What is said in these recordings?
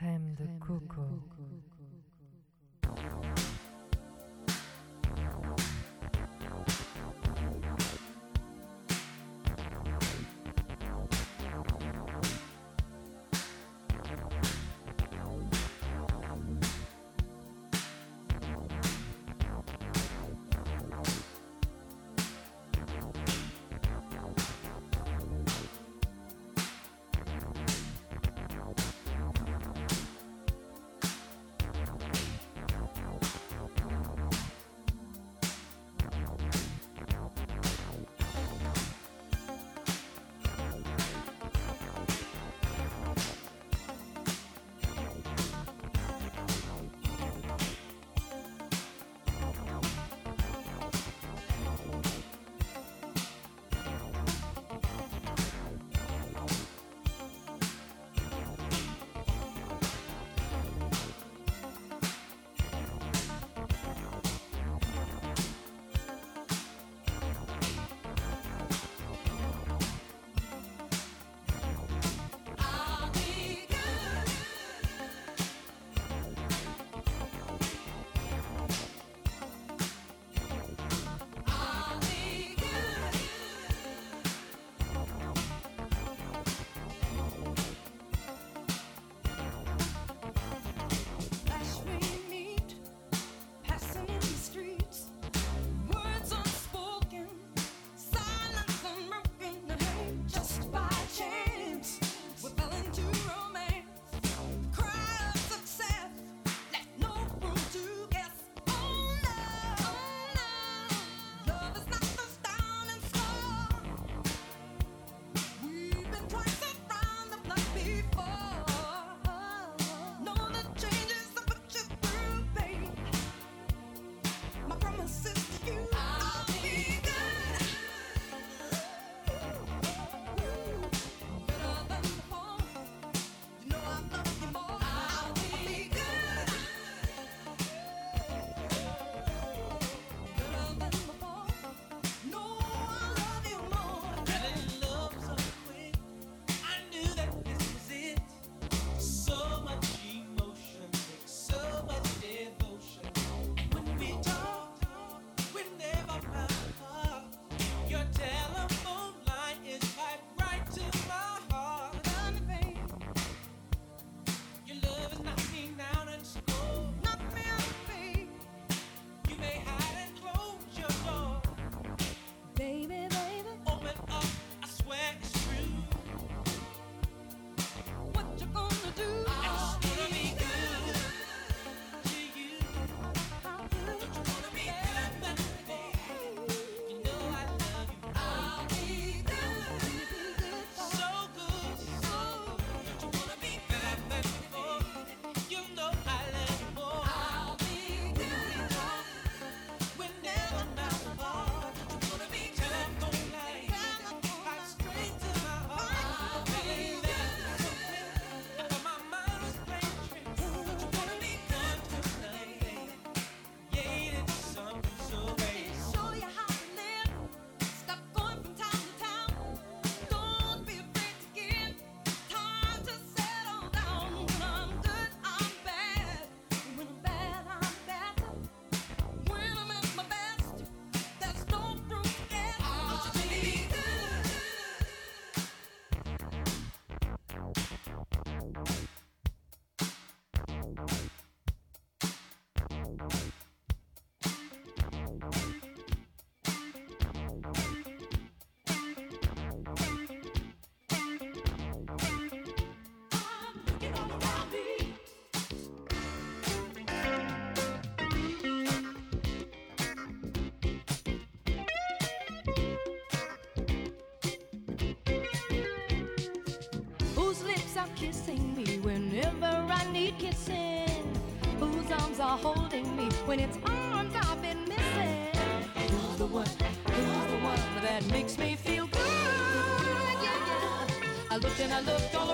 crème de coco. are holding me when it's arms I've been missing. You're the one, you're the one that makes me feel good. Yeah, yeah. I looked and I looked on.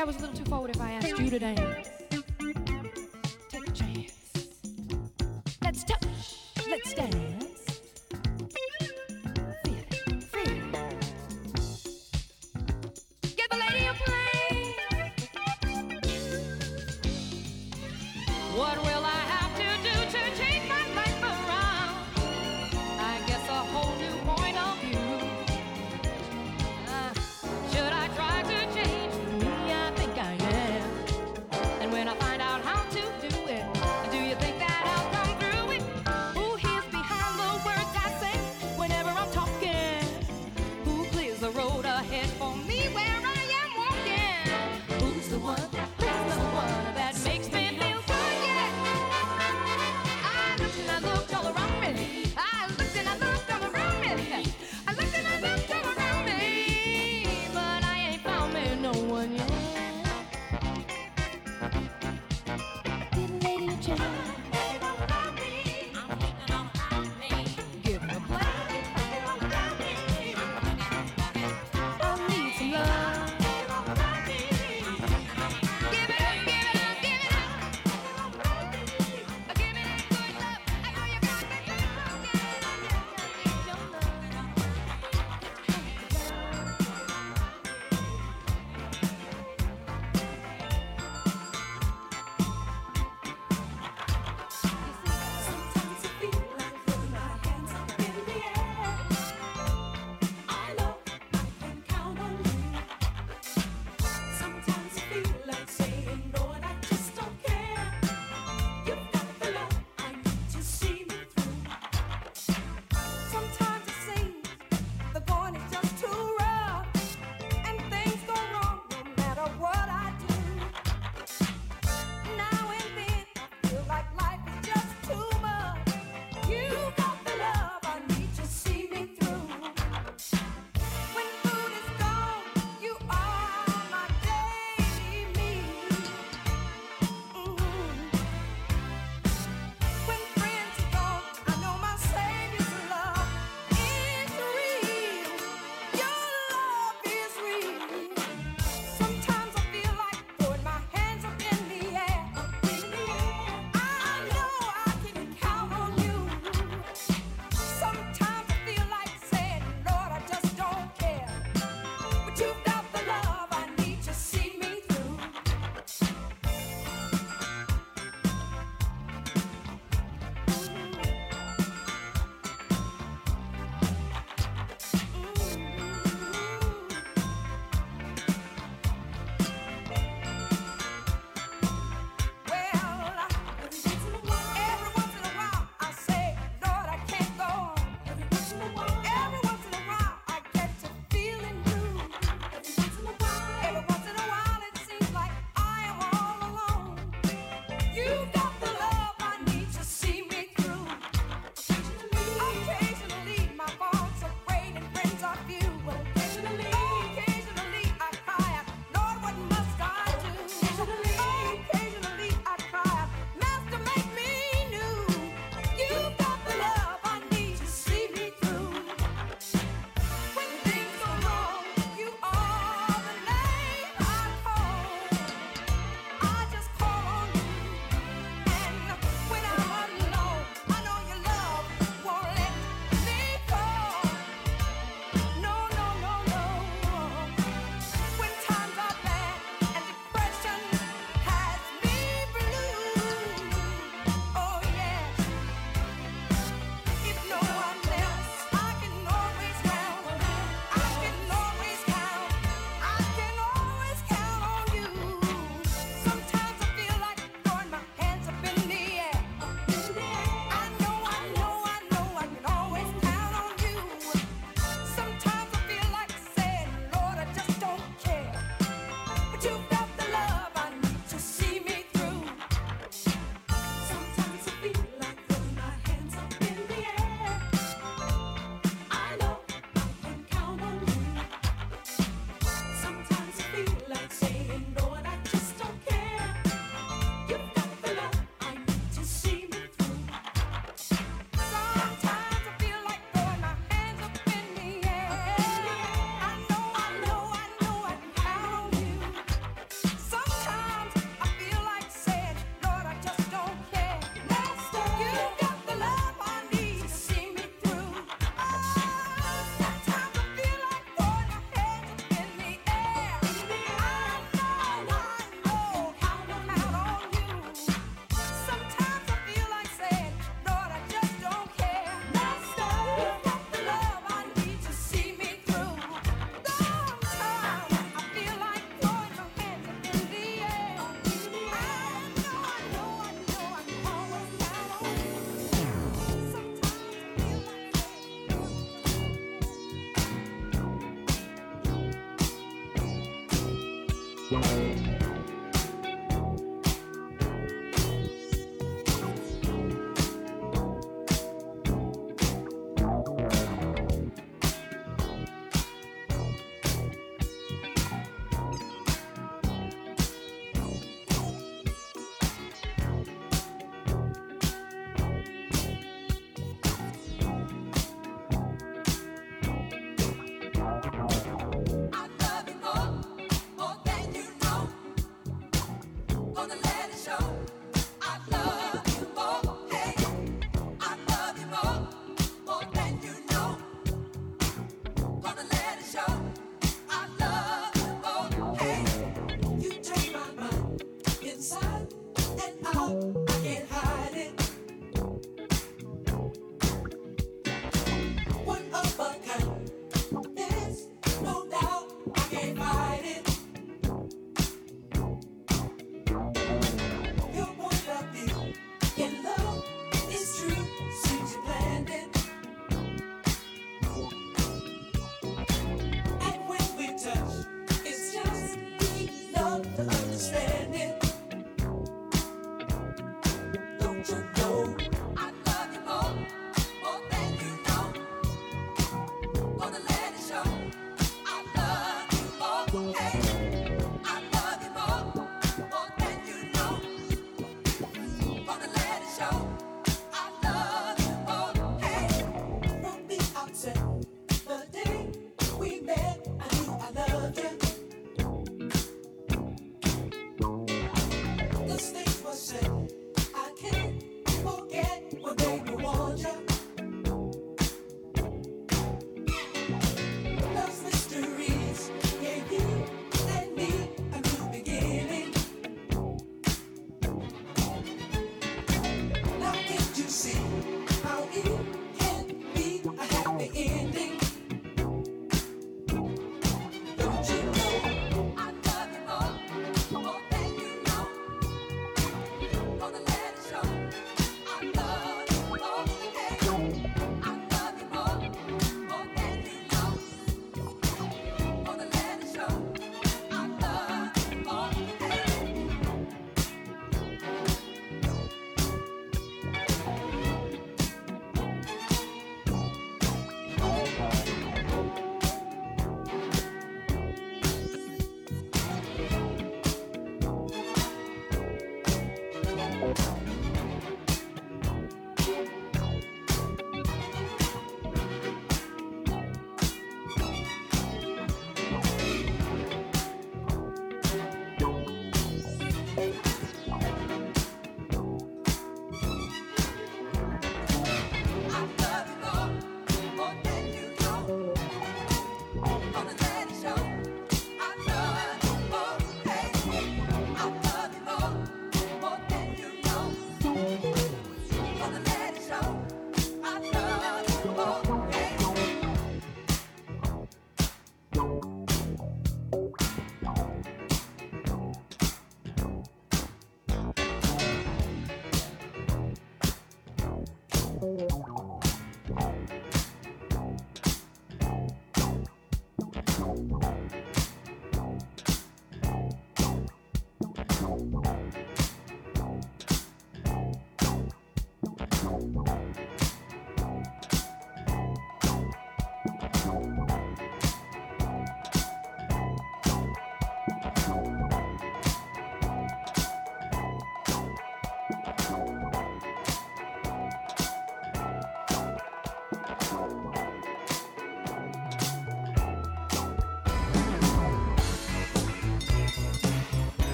I was a little too forward if I asked you today. gonna let it Show.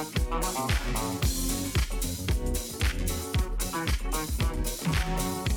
Thank you.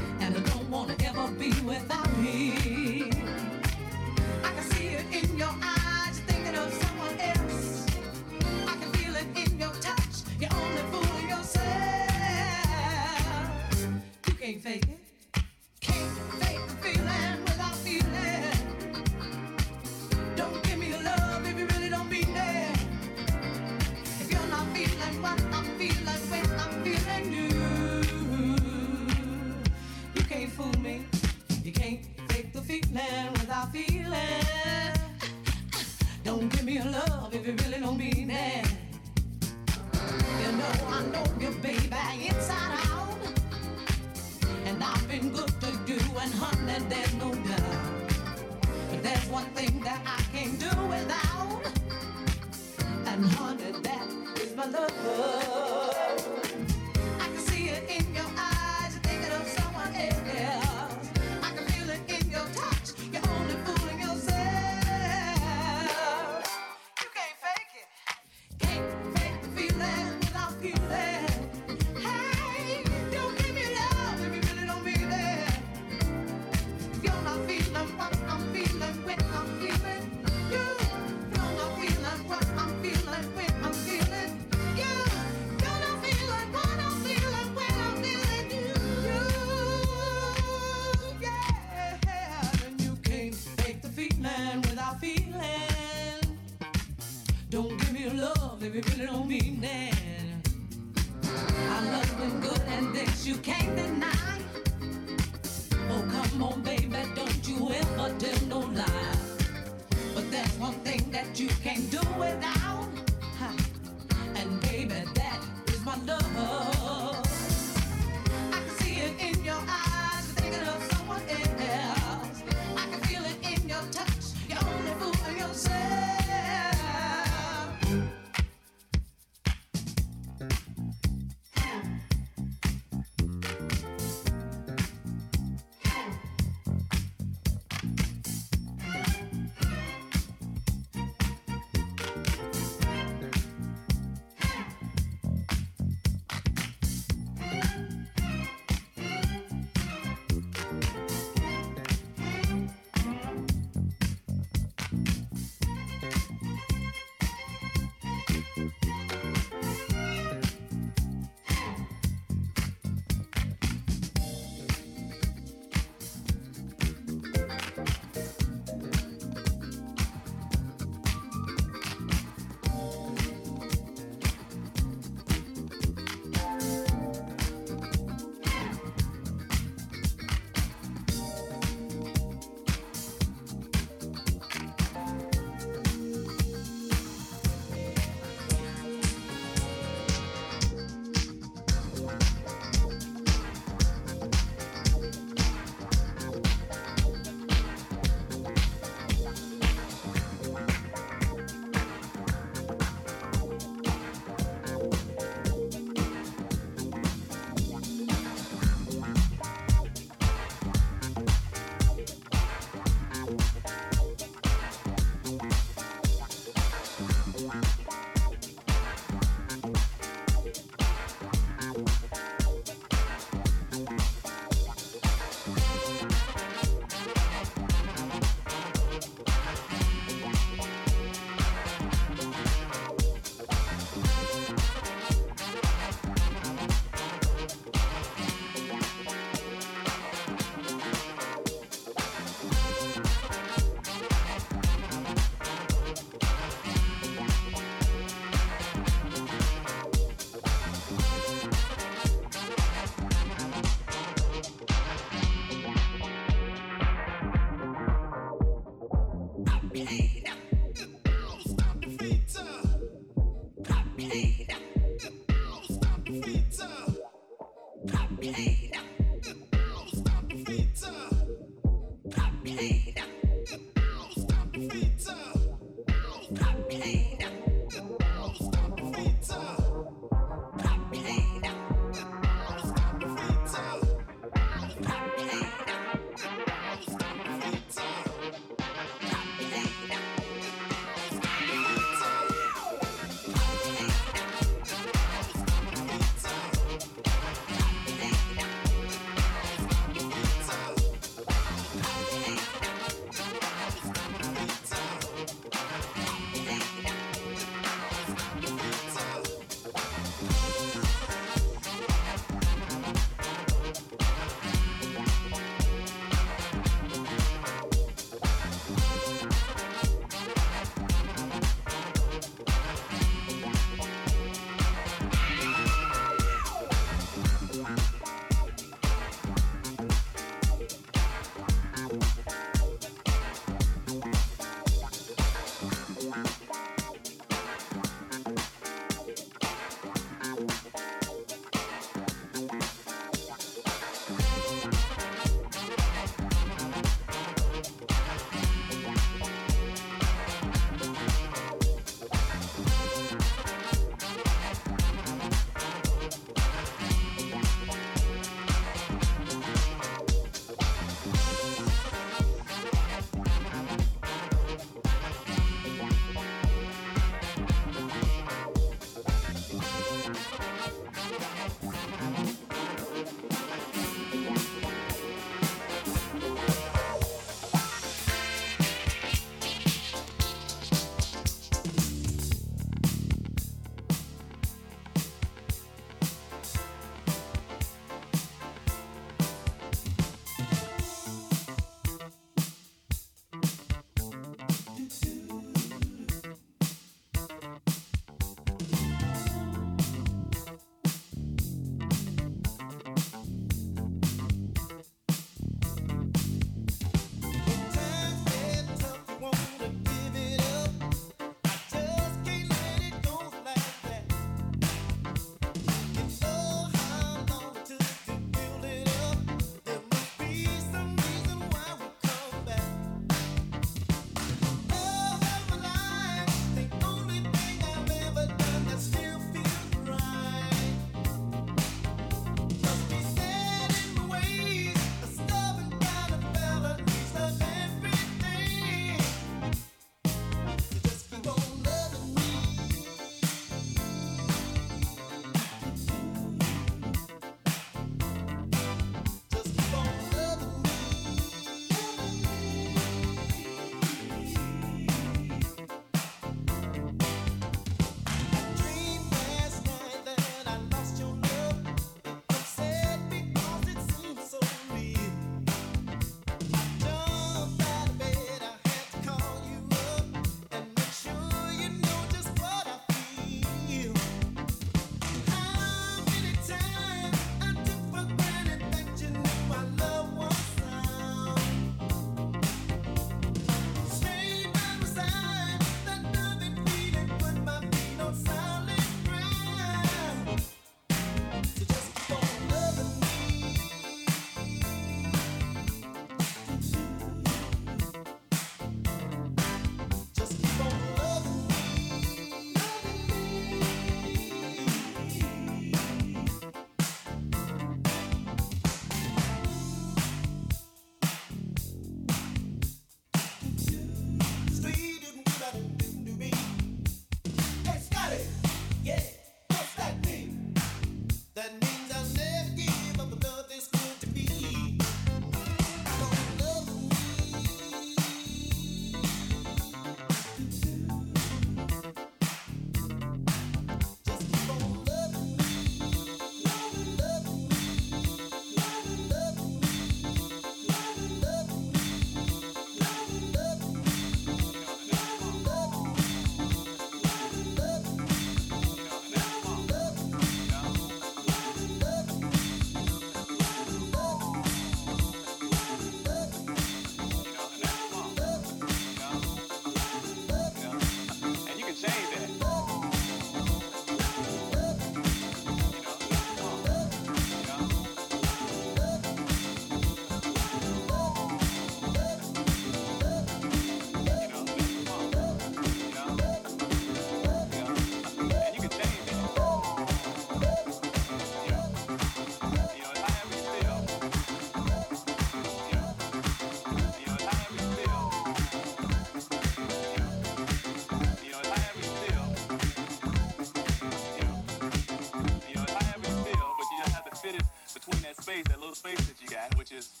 Space, that little space that you got, which is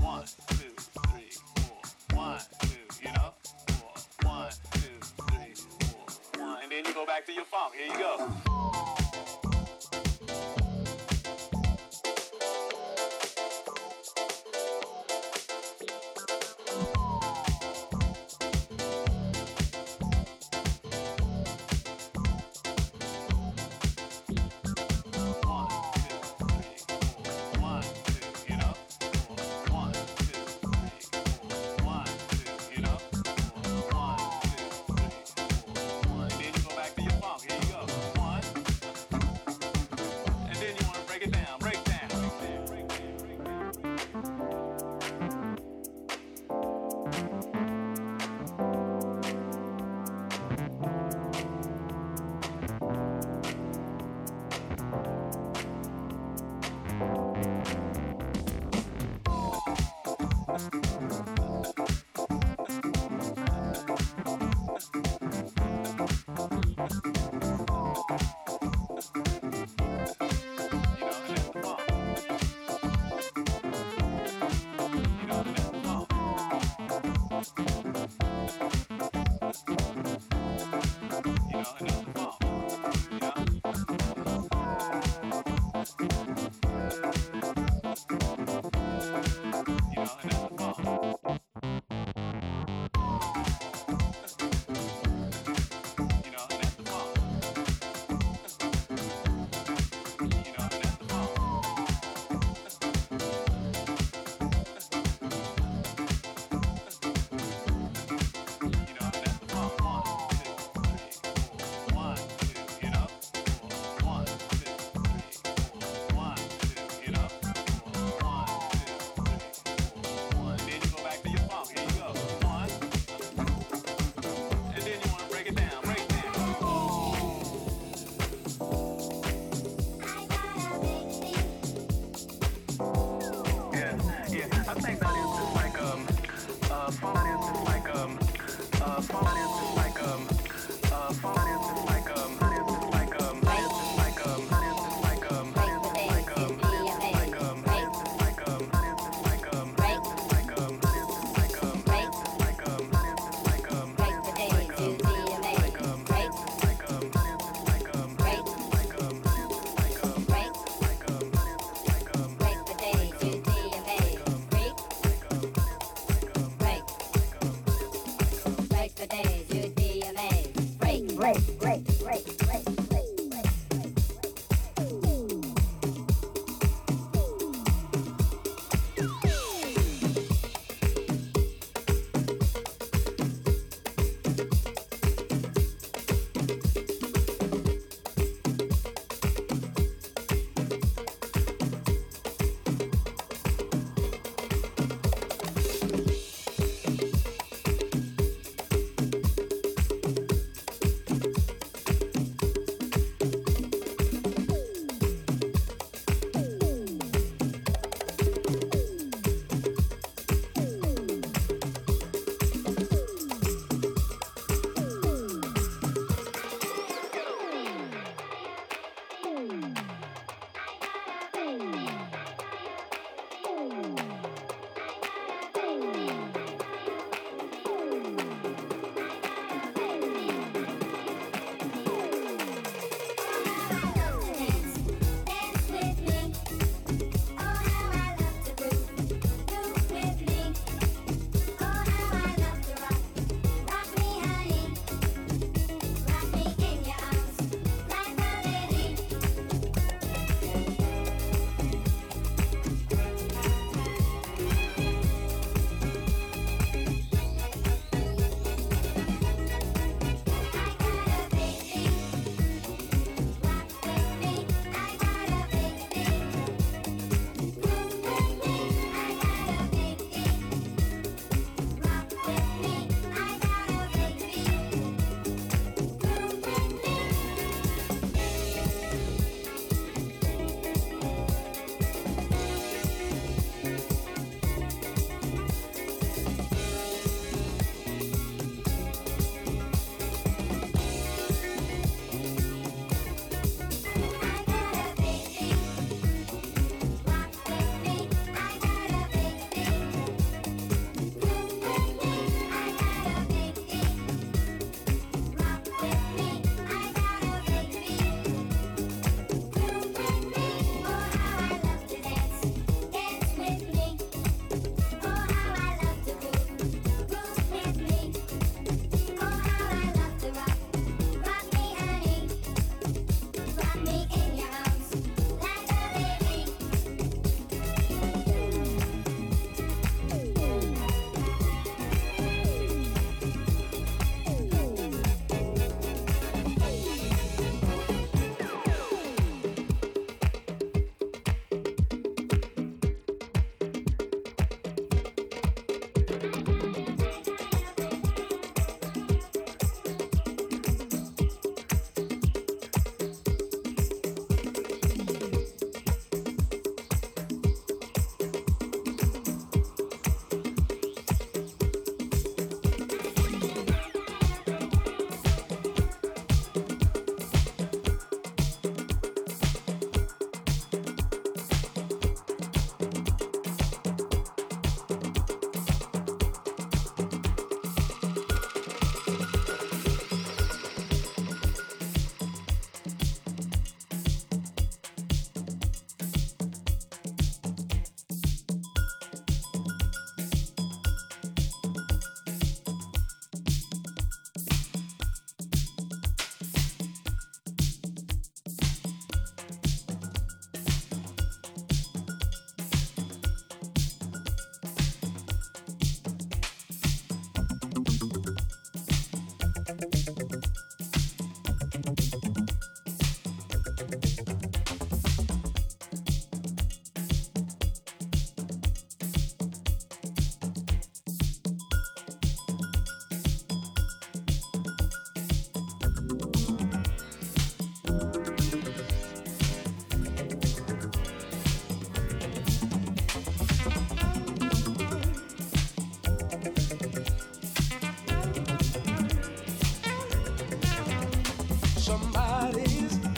one, two, three, four, one, two, you know, four, one, two, three, four, one, and then you go back to your funk. Here you go.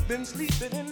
Been sleeping